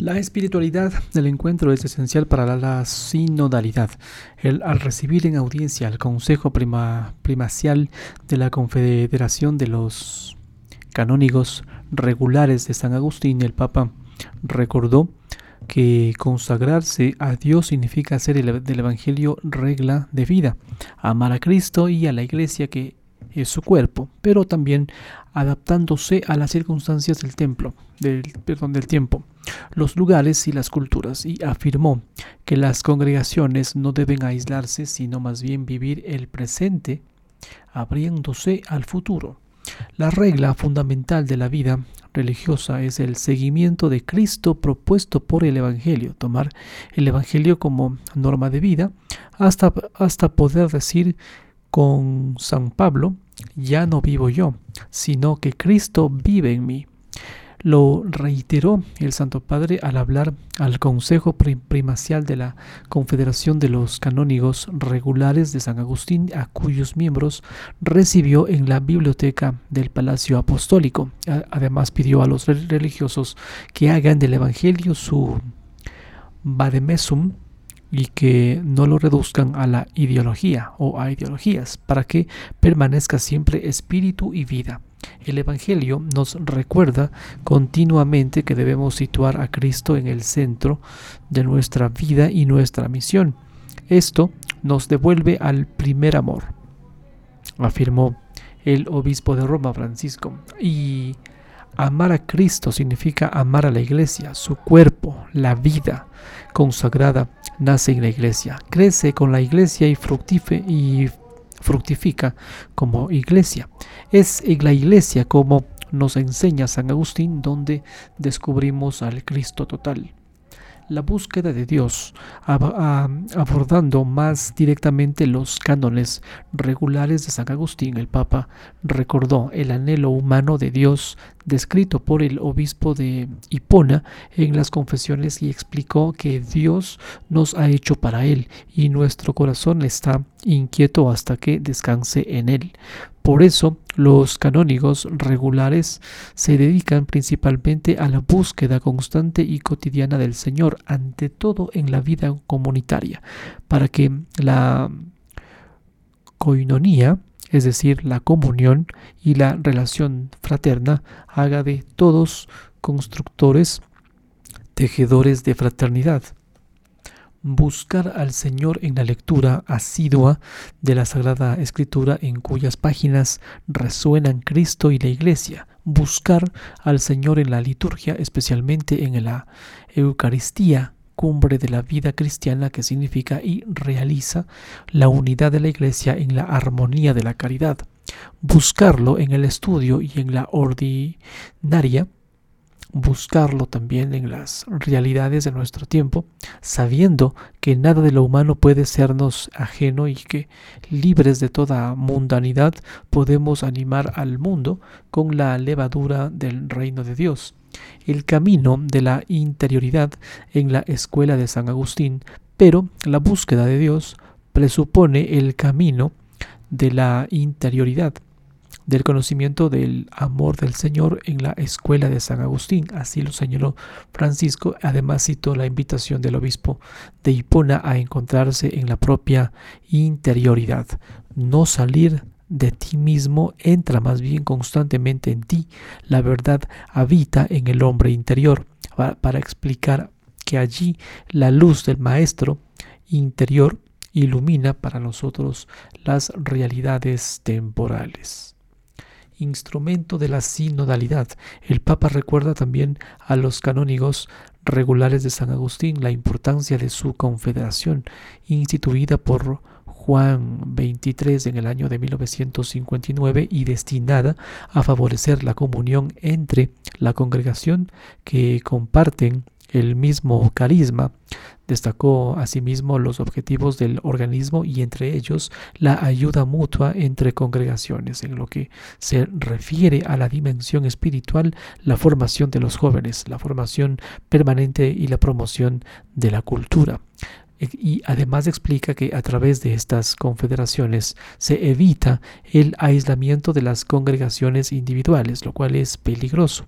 La espiritualidad del encuentro es esencial para la sinodalidad. El, al recibir en audiencia el Consejo prima, Primacial de la Confederación de los Canónigos Regulares de San Agustín, el Papa recordó que consagrarse a Dios significa hacer del Evangelio regla de vida, amar a Cristo y a la Iglesia que es su cuerpo, pero también adaptándose a las circunstancias del templo, del, perdón, del tiempo los lugares y las culturas, y afirmó que las congregaciones no deben aislarse, sino más bien vivir el presente, abriéndose al futuro. La regla fundamental de la vida religiosa es el seguimiento de Cristo propuesto por el Evangelio, tomar el Evangelio como norma de vida, hasta, hasta poder decir con San Pablo, ya no vivo yo, sino que Cristo vive en mí. Lo reiteró el Santo Padre al hablar al Consejo Primacial de la Confederación de los Canónigos Regulares de San Agustín, a cuyos miembros recibió en la biblioteca del Palacio Apostólico. Además pidió a los religiosos que hagan del Evangelio su vademesum y que no lo reduzcan a la ideología o a ideologías, para que permanezca siempre espíritu y vida. El Evangelio nos recuerda continuamente que debemos situar a Cristo en el centro de nuestra vida y nuestra misión. Esto nos devuelve al primer amor, afirmó el obispo de Roma, Francisco. Y amar a Cristo significa amar a la iglesia, su cuerpo, la vida consagrada nace en la iglesia, crece con la iglesia y fructifica como iglesia. Es en la iglesia como nos enseña San Agustín donde descubrimos al Cristo total la búsqueda de Dios, abordando más directamente los cánones regulares de San Agustín, el Papa recordó el anhelo humano de Dios descrito por el obispo de Hipona en las confesiones y explicó que Dios nos ha hecho para Él y nuestro corazón está inquieto hasta que descanse en Él. Por eso los canónigos regulares se dedican principalmente a la búsqueda constante y cotidiana del Señor, ante todo en la vida comunitaria, para que la coinonía, es decir, la comunión y la relación fraterna, haga de todos constructores, tejedores de fraternidad buscar al Señor en la lectura asidua de la Sagrada Escritura en cuyas páginas resuenan Cristo y la Iglesia, buscar al Señor en la liturgia, especialmente en la Eucaristía, cumbre de la vida cristiana que significa y realiza la unidad de la Iglesia en la armonía de la caridad, buscarlo en el estudio y en la ordinaria buscarlo también en las realidades de nuestro tiempo, sabiendo que nada de lo humano puede sernos ajeno y que libres de toda mundanidad podemos animar al mundo con la levadura del reino de Dios. El camino de la interioridad en la escuela de San Agustín, pero la búsqueda de Dios presupone el camino de la interioridad del conocimiento del amor del Señor en la escuela de San Agustín. Así lo señaló Francisco. Además citó la invitación del obispo de Hipona a encontrarse en la propia interioridad. No salir de ti mismo entra más bien constantemente en ti. La verdad habita en el hombre interior para, explicar que allí la luz del Maestro interior ilumina para nosotros las realidades temporales instrumento de la sinodalidad. El Papa recuerda también a los canónigos regulares de San Agustín la importancia de su confederación, instituida por Juan 23 en el año de 1959 y destinada a favorecer la comunión entre la congregación que comparten el mismo carisma. Destacó asimismo los objetivos del organismo y entre ellos la ayuda mutua entre congregaciones. En lo que se refiere a la dimensión espiritual, la formación de los jóvenes, la formación permanente y la promoción de la cultura y además explica que a través de estas confederaciones se evita el aislamiento de las congregaciones individuales, lo cual es peligroso.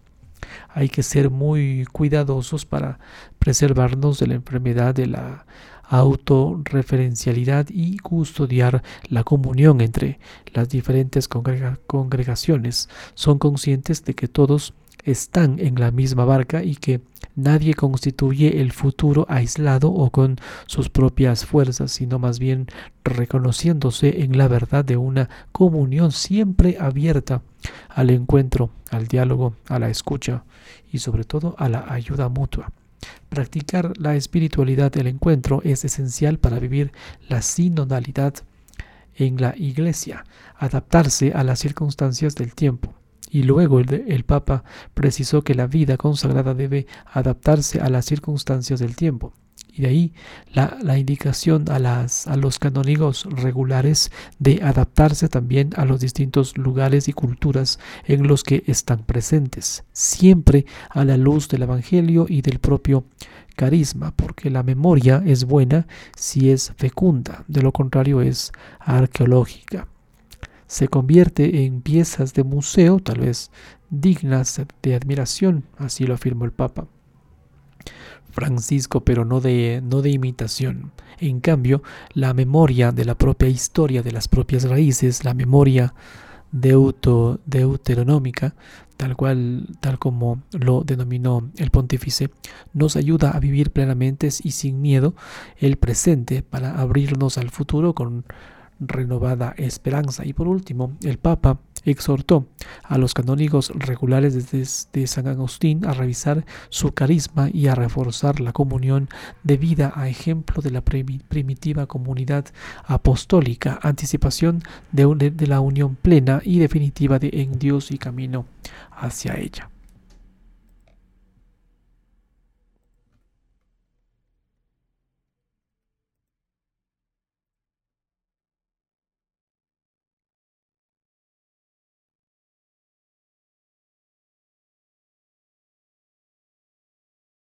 Hay que ser muy cuidadosos para preservarnos de la enfermedad de la autorreferencialidad y custodiar la comunión entre las diferentes congregaciones. Son conscientes de que todos están en la misma barca y que nadie constituye el futuro aislado o con sus propias fuerzas, sino más bien reconociéndose en la verdad de una comunión siempre abierta al encuentro, al diálogo, a la escucha y sobre todo a la ayuda mutua. Practicar la espiritualidad del encuentro es esencial para vivir la sinodalidad en la iglesia, adaptarse a las circunstancias del tiempo y luego el, Papa precisó que la vida consagrada debe adaptarse a las circunstancias del tiempo. Y de ahí la, indicación a, las, a los canónigos regulares de adaptarse también a los distintos lugares y culturas en los que están presentes, siempre a la luz del Evangelio y del propio carisma, porque la memoria es buena si es fecunda, de lo contrario es arqueológica se convierte en piezas de museo, tal vez dignas de admiración, así lo afirmó el Papa. Francisco, pero no de, no de imitación. En cambio, la memoria de la propia historia, de las propias raíces, la memoria deuto, deuteronómica, tal cual, tal como lo denominó el pontífice, nos ayuda a vivir plenamente y sin miedo el presente para abrirnos al futuro con renovada esperanza. Y por último, el Papa exhortó a los canónigos regulares de San Agustín a revisar su carisma y a reforzar la comunión de vida a ejemplo de la primitiva comunidad apostólica, anticipación de, de la unión plena y definitiva de en Dios y camino hacia ella.